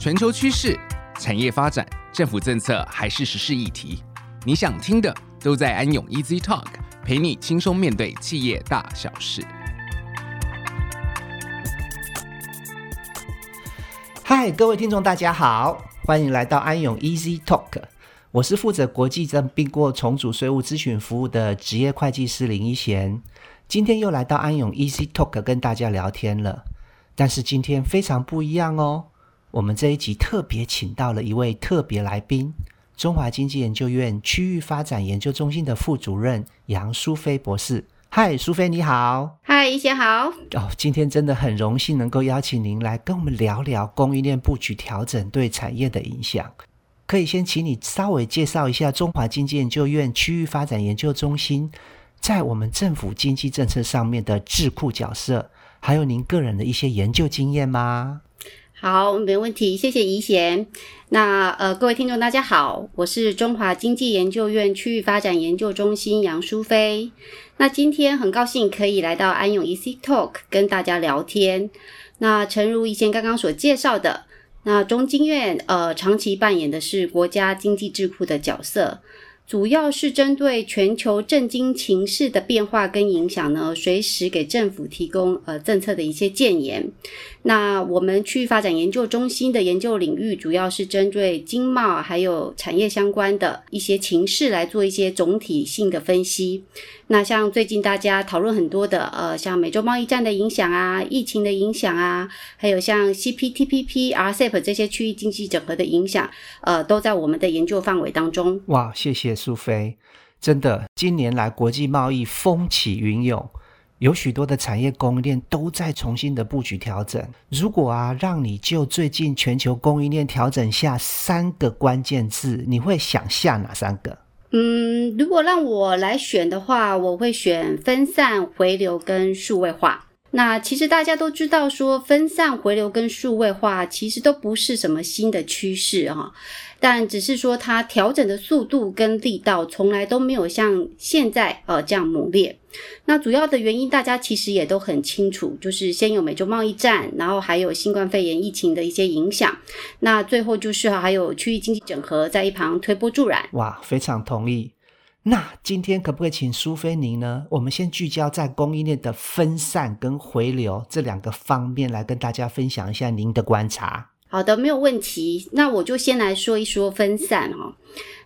全球趋势、产业发展、政府政策还是时事议题，你想听的都在安永 Easy Talk，陪你轻松面对企业大小事。嗨，各位听众，大家好，欢迎来到安永 Easy Talk，我是负责国际正并购重组税务咨询服务的职业会计师林一贤。今天又来到安永 Easy Talk 跟大家聊天了，但是今天非常不一样哦。我们这一集特别请到了一位特别来宾，中华经济研究院区域发展研究中心的副主任杨淑菲博士。嗨，淑菲你好。嗨，一贤好。哦，今天真的很荣幸能够邀请您来跟我们聊聊供应链布局调整对产业的影响。可以先请你稍微介绍一下中华经济研究院区域发展研究中心。在我们政府经济政策上面的智库角色，还有您个人的一些研究经验吗？好，没问题，谢谢宜贤。那呃，各位听众大家好，我是中华经济研究院区域发展研究中心杨淑妃。那今天很高兴可以来到安永 Easy Talk 跟大家聊天。那诚如宜贤刚刚所介绍的，那中经院呃长期扮演的是国家经济智库的角色。主要是针对全球政经情势的变化跟影响呢，随时给政府提供呃政策的一些建言。那我们区域发展研究中心的研究领域，主要是针对经贸还有产业相关的一些情势来做一些总体性的分析。那像最近大家讨论很多的，呃，像美洲贸易战的影响啊，疫情的影响啊，还有像 CPTPP、RCEP 这些区域经济整合的影响，呃，都在我们的研究范围当中。哇，谢谢淑菲，真的，近年来国际贸易风起云涌，有许多的产业供应链都在重新的布局调整。如果啊，让你就最近全球供应链调整下三个关键字，你会想下哪三个？嗯，如果让我来选的话，我会选分散、回流跟数位化。那其实大家都知道，说分散、回流跟数位化其实都不是什么新的趋势哈。但只是说它调整的速度跟力道从来都没有像现在呃这样猛烈。那主要的原因大家其实也都很清楚，就是先有美洲贸易战，然后还有新冠肺炎疫情的一些影响，那最后就是还有区域经济整合在一旁推波助澜。哇，非常同意。那今天可不可以请苏菲您呢？我们先聚焦在供应链的分散跟回流这两个方面来跟大家分享一下您的观察。好的，没有问题。那我就先来说一说分散哈。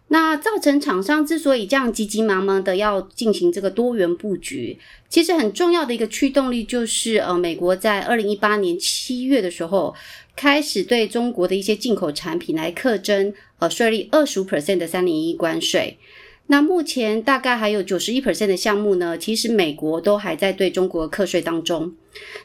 那造成厂商之所以这样急急忙忙的要进行这个多元布局，其实很重要的一个驱动力就是呃，美国在二零一八年七月的时候开始对中国的一些进口产品来课征呃税率二十五 percent 的三零一关税。那目前大概还有九十一 percent 的项目呢，其实美国都还在对中国课税当中。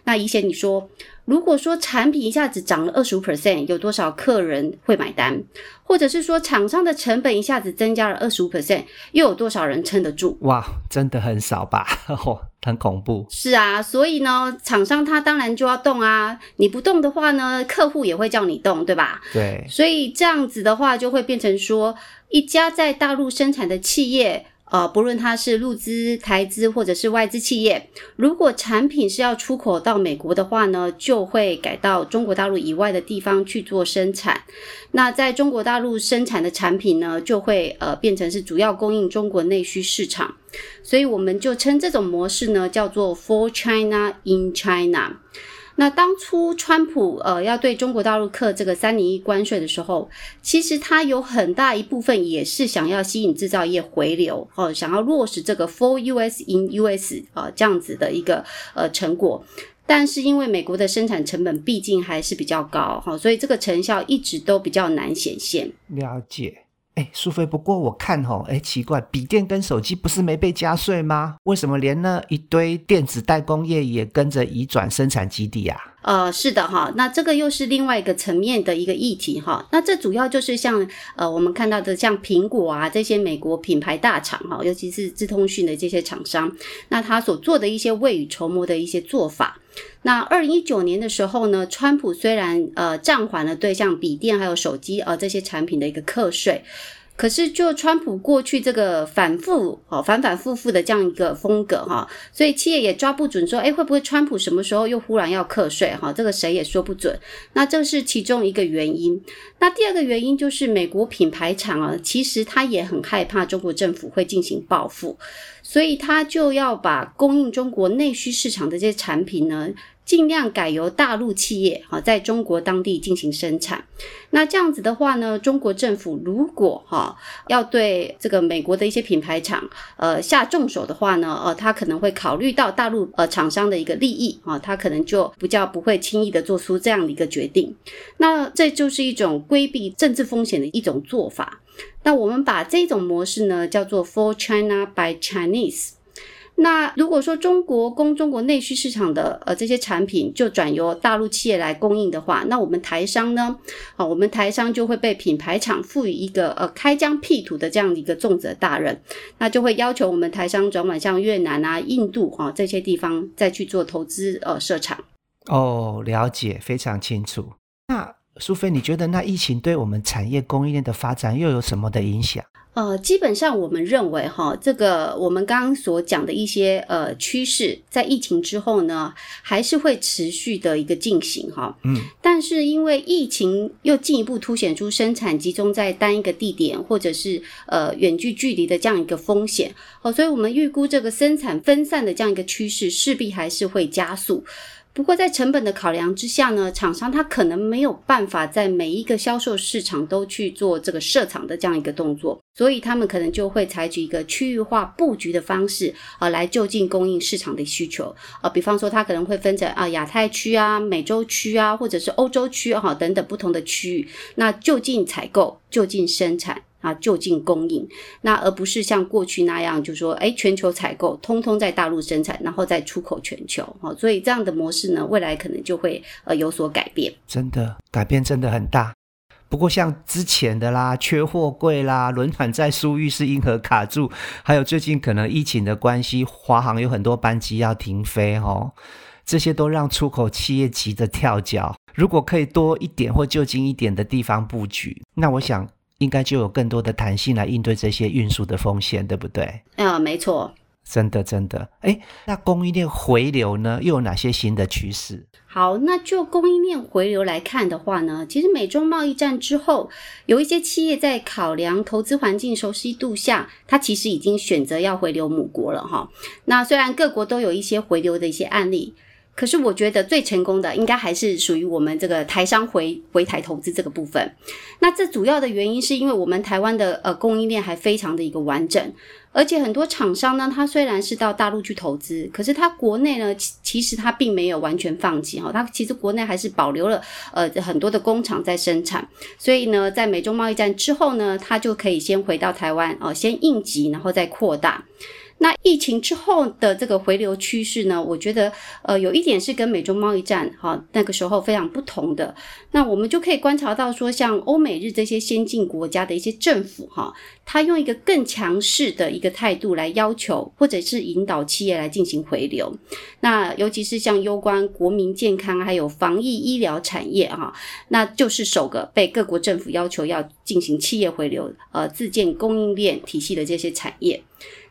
那以前你说，如果说产品一下子涨了二十五 percent，有多少客人会买单？或者是说厂商的成本一下子增加了二十五 percent，又有多少人撑得住？哇，真的很少吧？哦，很恐怖。是啊，所以呢，厂商他当然就要动啊。你不动的话呢，客户也会叫你动，对吧？对。所以这样子的话，就会变成说，一家在大陆生产的企业。呃，不论它是入资、台资或者是外资企业，如果产品是要出口到美国的话呢，就会改到中国大陆以外的地方去做生产。那在中国大陆生产的产品呢，就会呃变成是主要供应中国内需市场。所以我们就称这种模式呢叫做 For China in China。那当初川普呃要对中国大陆课这个三零一关税的时候，其实他有很大一部分也是想要吸引制造业回流哦、想要落实这个 For US in US 啊、呃、这样子的一个呃成果。但是因为美国的生产成本毕竟还是比较高哈、所以这个成效一直都比较难显现。了解。哎，苏菲，不过我看吼，哎，奇怪，笔电跟手机不是没被加税吗？为什么连那一堆电子代工业也跟着移转生产基地啊？呃，是的哈，那这个又是另外一个层面的一个议题哈。那这主要就是像呃我们看到的像苹果啊这些美国品牌大厂哈，尤其是智通讯的这些厂商，那他所做的一些未雨绸缪的一些做法。那二零一九年的时候呢，川普虽然呃暂缓了对像笔电还有手机呃这些产品的一个课税。可是就川普过去这个反复哦反反复复的这样一个风格哈，所以企业也抓不准说，哎，会不会川普什么时候又忽然要课税哈？这个谁也说不准。那这是其中一个原因。那第二个原因就是美国品牌厂啊，其实他也很害怕中国政府会进行报复，所以他就要把供应中国内需市场的这些产品呢。尽量改由大陆企业哈在中国当地进行生产。那这样子的话呢，中国政府如果哈要对这个美国的一些品牌厂呃下重手的话呢，呃，他可能会考虑到大陆呃厂商的一个利益啊，他可能就比较不会轻易的做出这样的一个决定。那这就是一种规避政治风险的一种做法。那我们把这种模式呢叫做 For China by Chinese。那如果说中国供中国内需市场的呃这些产品就转由大陆企业来供应的话，那我们台商呢，啊，我们台商就会被品牌厂赋予一个呃开疆辟土的这样的一个重责大任，那就会要求我们台商转往像越南啊、印度啊这些地方再去做投资呃设厂。哦，了解，非常清楚。那淑妃，你觉得那疫情对我们产业供应链的发展又有什么的影响？呃，基本上我们认为哈，这个我们刚刚所讲的一些呃趋势，在疫情之后呢，还是会持续的一个进行哈。嗯，但是因为疫情又进一步凸显出生产集中在单一个地点，或者是呃远距距离的这样一个风险哦，所以我们预估这个生产分散的这样一个趋势势必还是会加速。不过，在成本的考量之下呢，厂商他可能没有办法在每一个销售市场都去做这个设厂的这样一个动作，所以他们可能就会采取一个区域化布局的方式啊，来就近供应市场的需求啊。比方说，他可能会分成啊亚太区啊、美洲区啊，或者是欧洲区啊等等不同的区域，那就近采购、就近生产。啊，就近供应，那而不是像过去那样，就说，哎，全球采购，通通在大陆生产，然后再出口全球。好，所以这样的模式呢，未来可能就会呃有所改变。真的，改变真的很大。不过像之前的啦，缺货柜啦，轮船在苏伊士运河卡住，还有最近可能疫情的关系，华航有很多班机要停飞哦，这些都让出口企业急得跳脚。如果可以多一点或就近一点的地方布局，那我想。应该就有更多的弹性来应对这些运输的风险，对不对？啊，没错，真的真的。诶，那供应链回流呢，又有哪些新的趋势？好，那就供应链回流来看的话呢，其实美中贸易战之后，有一些企业在考量投资环境熟悉度下，它其实已经选择要回流母国了哈。那虽然各国都有一些回流的一些案例。可是我觉得最成功的应该还是属于我们这个台商回回台投资这个部分。那这主要的原因是因为我们台湾的呃供应链还非常的一个完整，而且很多厂商呢，它虽然是到大陆去投资，可是它国内呢，其其实它并没有完全放弃哈，它其实国内还是保留了呃很多的工厂在生产。所以呢，在美中贸易战之后呢，它就可以先回到台湾哦，先应急，然后再扩大。那疫情之后的这个回流趋势呢，我觉得呃有一点是跟美中贸易战哈那个时候非常不同的。那我们就可以观察到说，像欧美日这些先进国家的一些政府哈，他用一个更强势的一个态度来要求或者是引导企业来进行回流。那尤其是像攸关国民健康还有防疫医疗产业哈，那就是首个被各国政府要求要进行企业回流呃自建供应链体系的这些产业。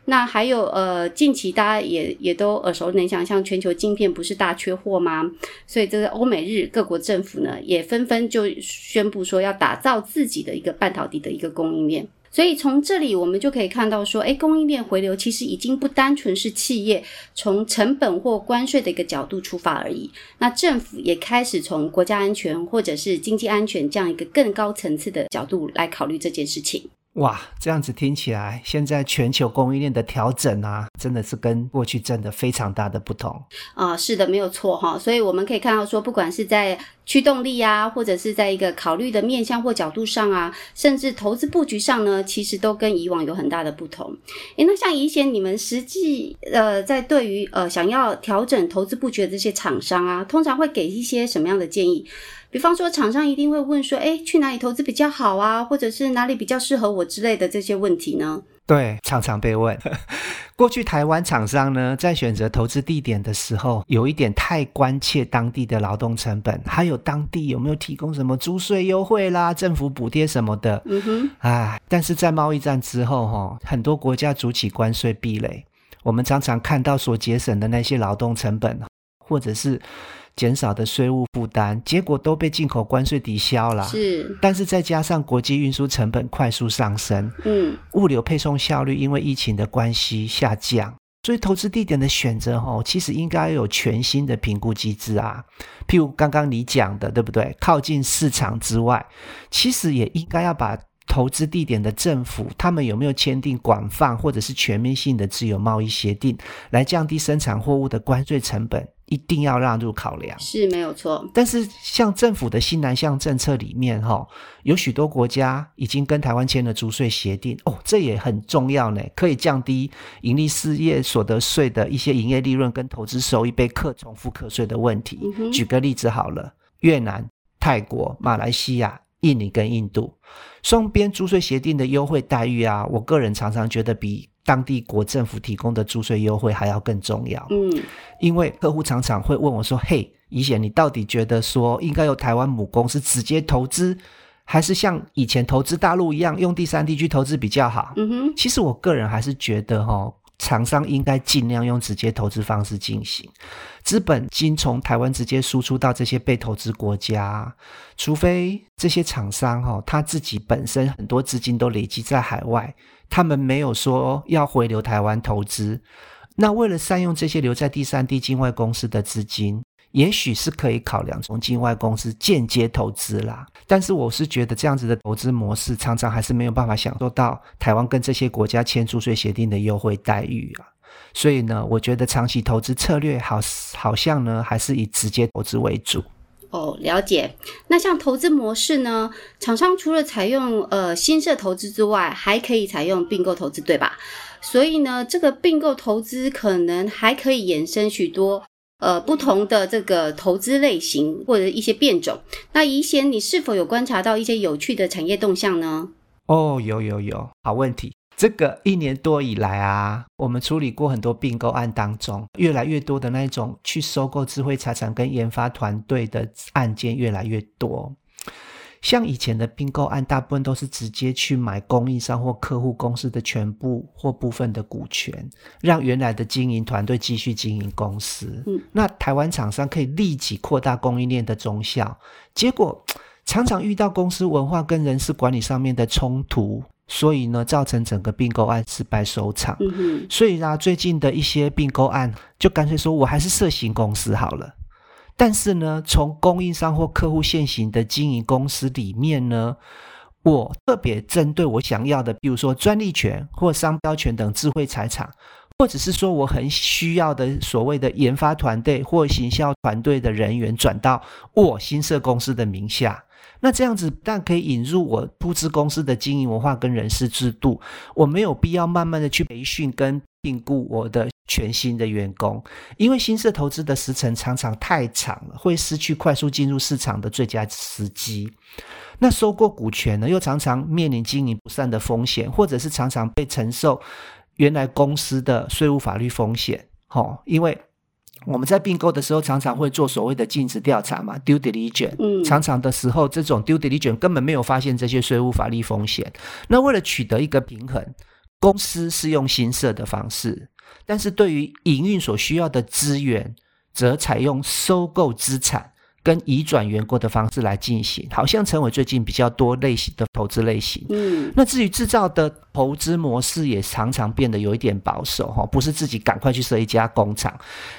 那还有呃，近期大家也也都耳熟能详，像全球晶片不是大缺货吗？所以这个欧美日各国政府呢，也纷纷就宣布说要打造自己的一个半导体的一个供应链。所以从这里我们就可以看到说，诶，供应链回流其实已经不单纯是企业从成本或关税的一个角度出发而已。那政府也开始从国家安全或者是经济安全这样一个更高层次的角度来考虑这件事情。哇，这样子听起来，现在全球供应链的调整啊，真的是跟过去真的非常大的不同啊。是的，没有错哈。所以我们可以看到说，不管是在驱动力啊，或者是在一个考虑的面向或角度上啊，甚至投资布局上呢，其实都跟以往有很大的不同。诶，那像以前你们实际呃，在对于呃想要调整投资布局的这些厂商啊，通常会给一些什么样的建议？比方说，厂商一定会问说：“诶，去哪里投资比较好啊？或者是哪里比较适合我之类的这些问题呢？”对，常常被问。过去台湾厂商呢，在选择投资地点的时候，有一点太关切当地的劳动成本，还有当地有没有提供什么租税优惠啦、政府补贴什么的。嗯哼。哎，但是在贸易战之后，哈，很多国家筑起关税壁垒，我们常常看到所节省的那些劳动成本，或者是。减少的税务负担，结果都被进口关税抵消了。是，但是再加上国际运输成本快速上升，嗯，物流配送效率因为疫情的关系下降，所以投资地点的选择，哦，其实应该有全新的评估机制啊。譬如刚刚你讲的，对不对？靠近市场之外，其实也应该要把投资地点的政府，他们有没有签订广泛或者是全面性的自由贸易协定，来降低生产货物的关税成本？一定要纳入考量，是没有错。但是像政府的新南向政策里面，哈，有许多国家已经跟台湾签了租税协定，哦，这也很重要呢，可以降低盈利事业所得税的一些营业利润跟投资收益被课重复课税的问题。嗯。举个例子好了，越南、泰国、马来西亚、印尼跟印度双边租税协定的优惠待遇啊，我个人常常觉得比。当地国政府提供的租税优惠还要更重要，嗯，因为客户常常会问我说：“嘿，怡姐，你到底觉得说应该由台湾母公司直接投资，还是像以前投资大陆一样用第三地去投资比较好？”嗯哼，其实我个人还是觉得哈，厂商应该尽量用直接投资方式进行，资本金从台湾直接输出到这些被投资国家，除非这些厂商哈他自己本身很多资金都累积在海外。他们没有说要回流台湾投资，那为了善用这些留在第三地境外公司的资金，也许是可以考量从境外公司间接投资啦。但是我是觉得这样子的投资模式，常常还是没有办法享受到台湾跟这些国家签租税协定的优惠待遇啊。所以呢，我觉得长期投资策略好好像呢，还是以直接投资为主。哦，了解。那像投资模式呢？厂商除了采用呃新设投资之外，还可以采用并购投资，对吧？所以呢，这个并购投资可能还可以衍生许多呃不同的这个投资类型或者一些变种。那宜贤，你是否有观察到一些有趣的产业动向呢？哦，有有有，好问题。这个一年多以来啊，我们处理过很多并购案当中，越来越多的那种去收购智慧财产跟研发团队的案件越来越多。像以前的并购案，大部分都是直接去买供应商或客户公司的全部或部分的股权，让原来的经营团队继续经营公司。嗯，那台湾厂商可以立即扩大供应链的中效，结果常常遇到公司文化跟人事管理上面的冲突。所以呢，造成整个并购案失败收场。所以呢，最近的一些并购案，就干脆说我还是设行公司好了。但是呢，从供应商或客户现行的经营公司里面呢，我特别针对我想要的，比如说专利权或商标权等智慧财产，或者是说我很需要的所谓的研发团队或行销团队的人员，转到我新设公司的名下。那这样子，但可以引入我出资公司的经营文化跟人事制度，我没有必要慢慢的去培训跟聘雇我的全新的员工，因为新设投资的时程常常太长了，会失去快速进入市场的最佳时机。那收购股权呢，又常常面临经营不善的风险，或者是常常被承受原来公司的税务法律风险。齁，因为。我们在并购的时候，常常会做所谓的尽职调查嘛，due diligence。嗯，常常的时候，这种 due diligence 根本没有发现这些税务法律风险。那为了取得一个平衡，公司是用新设的方式，但是对于营运所需要的资源，则采用收购资产。跟移转员工的方式来进行，好像成为最近比较多类型的投资类型。嗯，那至于制造的投资模式，也常常变得有一点保守哈，不是自己赶快去设一家工厂，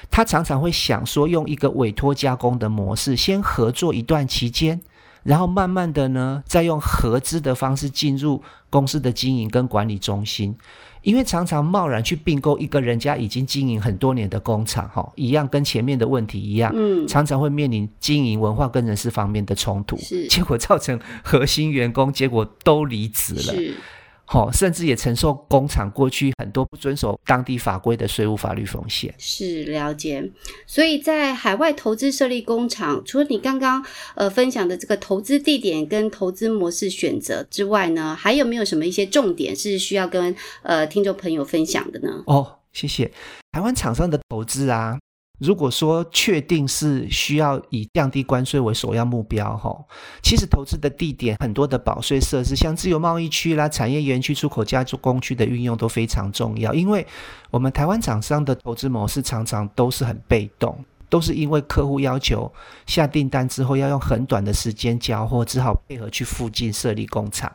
他常常会想说用一个委托加工的模式，先合作一段期间。然后慢慢的呢，再用合资的方式进入公司的经营跟管理中心，因为常常贸然去并购一个人家已经经营很多年的工厂，哈，一样跟前面的问题一样，常常会面临经营文化跟人事方面的冲突，是，结果造成核心员工结果都离职了，是，好，甚至也承受工厂过去很多不遵守当地法规的税务法律风险。是了解，所以在海外投资设立工厂，除了你刚刚呃分享的这个投资地点跟投资模式选择之外呢，还有没有什么一些重点是需要跟呃听众朋友分享的呢？哦，谢谢。台湾厂商的投资啊。如果说确定是需要以降低关税为首要目标，哈，其实投资的地点很多的保税设施，像自由贸易区啦、产业园区、出口加工区的运用都非常重要。因为我们台湾厂商的投资模式常常都是很被动，都是因为客户要求下订单之后要用很短的时间交货，只好配合去附近设立工厂。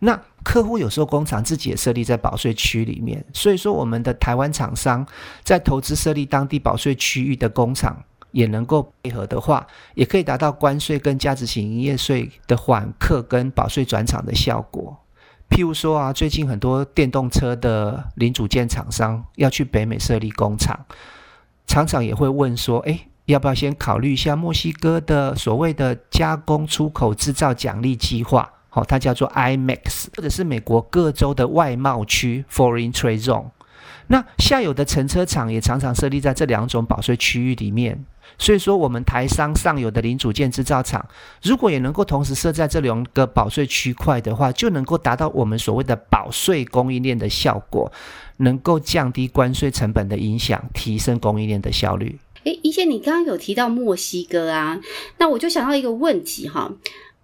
那客户有时候工厂自己也设立在保税区里面，所以说我们的台湾厂商在投资设立当地保税区域的工厂，也能够配合的话，也可以达到关税跟价值型营业税的缓客跟保税转厂的效果。譬如说啊，最近很多电动车的零组件厂商要去北美设立工厂，厂长也会问说，诶，要不要先考虑一下墨西哥的所谓的加工出口制造奖励计划？它叫做 IMAX，或者是美国各州的外贸区 （Foreign Trade Zone）。那下游的乘车厂也常常设立在这两种保税区域里面。所以说，我们台商上游的零组件制造厂，如果也能够同时设在这两个保税区块的话，就能够达到我们所谓的保税供应链的效果，能够降低关税成本的影响，提升供应链的效率。诶，宜贤，你刚刚有提到墨西哥啊，那我就想到一个问题哈。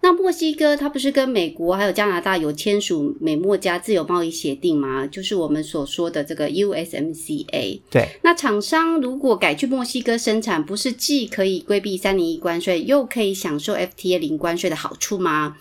那墨西哥它不是跟美国还有加拿大有签署美墨加自由贸易协定吗？就是我们所说的这个 USMCA。对。那厂商如果改去墨西哥生产，不是既可以规避三零一关税，又可以享受 FTA 零关税的好处吗？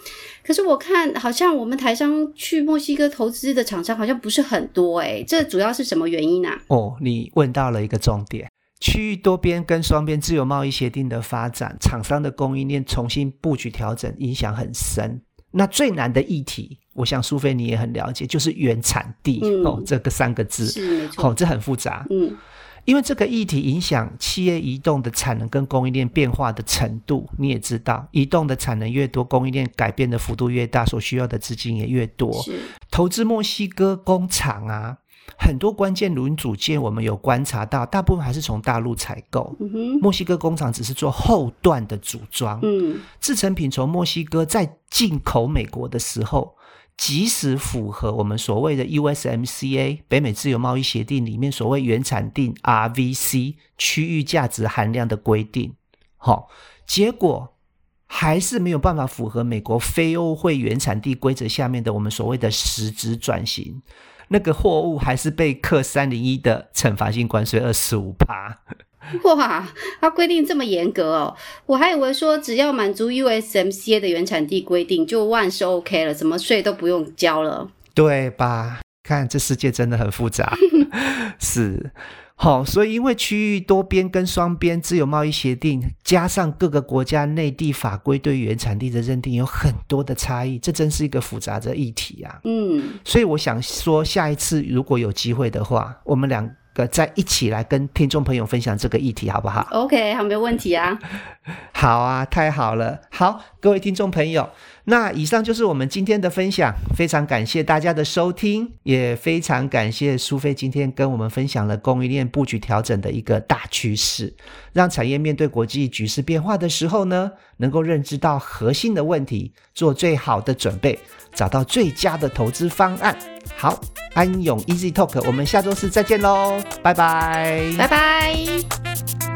可是我看好像我们台商去墨西哥投资的厂商好像不是很多哎、欸，这主要是什么原因啊？哦，你问到了一个重点。区域多边跟双边自由贸易协定的发展，厂商的供应链重新布局调整，影响很深。那最难的议题，我想苏菲你也很了解，就是原产地、嗯、哦，这个三个字是没错，哦，这很复杂。嗯，因为这个议题影响企业移动的产能跟供应链变化的程度，你也知道，移动的产能越多，供应链改变的幅度越大，所需要的资金也越多。是投资墨西哥工厂啊。很多关键零组件，我们有观察到，大部分还是从大陆采购。嗯，墨西哥工厂只是做后段的组装。嗯，制成品从墨西哥再进口美国的时候，即使符合我们所谓的 USMCA 北美自由贸易协定里面所谓原产地 RVC 区域价值含量的规定，好，结果还是没有办法符合美国非欧会原产地规则下面的我们所谓的实质转型。那个货物还是被课三零一的惩罚性关税二十五趴。哇，它规定这么严格哦！我还以为说只要满足 USMCA 的原产地规定就万事 OK 了，什么税都不用交了，对吧？看这世界真的很复杂，是。好、哦，所以因为区域多边跟双边自由贸易协定，加上各个国家内地法规对原产地的认定有很多的差异，这真是一个复杂的议题啊。嗯，所以我想说，下一次如果有机会的话，我们两个再一起来跟听众朋友分享这个议题，好不好？OK，好，没有问题啊。好啊，太好了。好，各位听众朋友。那以上就是我们今天的分享，非常感谢大家的收听，也非常感谢苏菲今天跟我们分享了供应链布局调整的一个大趋势，让产业面对国际局势变化的时候呢，能够认知到核心的问题，做最好的准备，找到最佳的投资方案。好，安永 Easy Talk，我们下周四再见喽，拜拜，拜拜。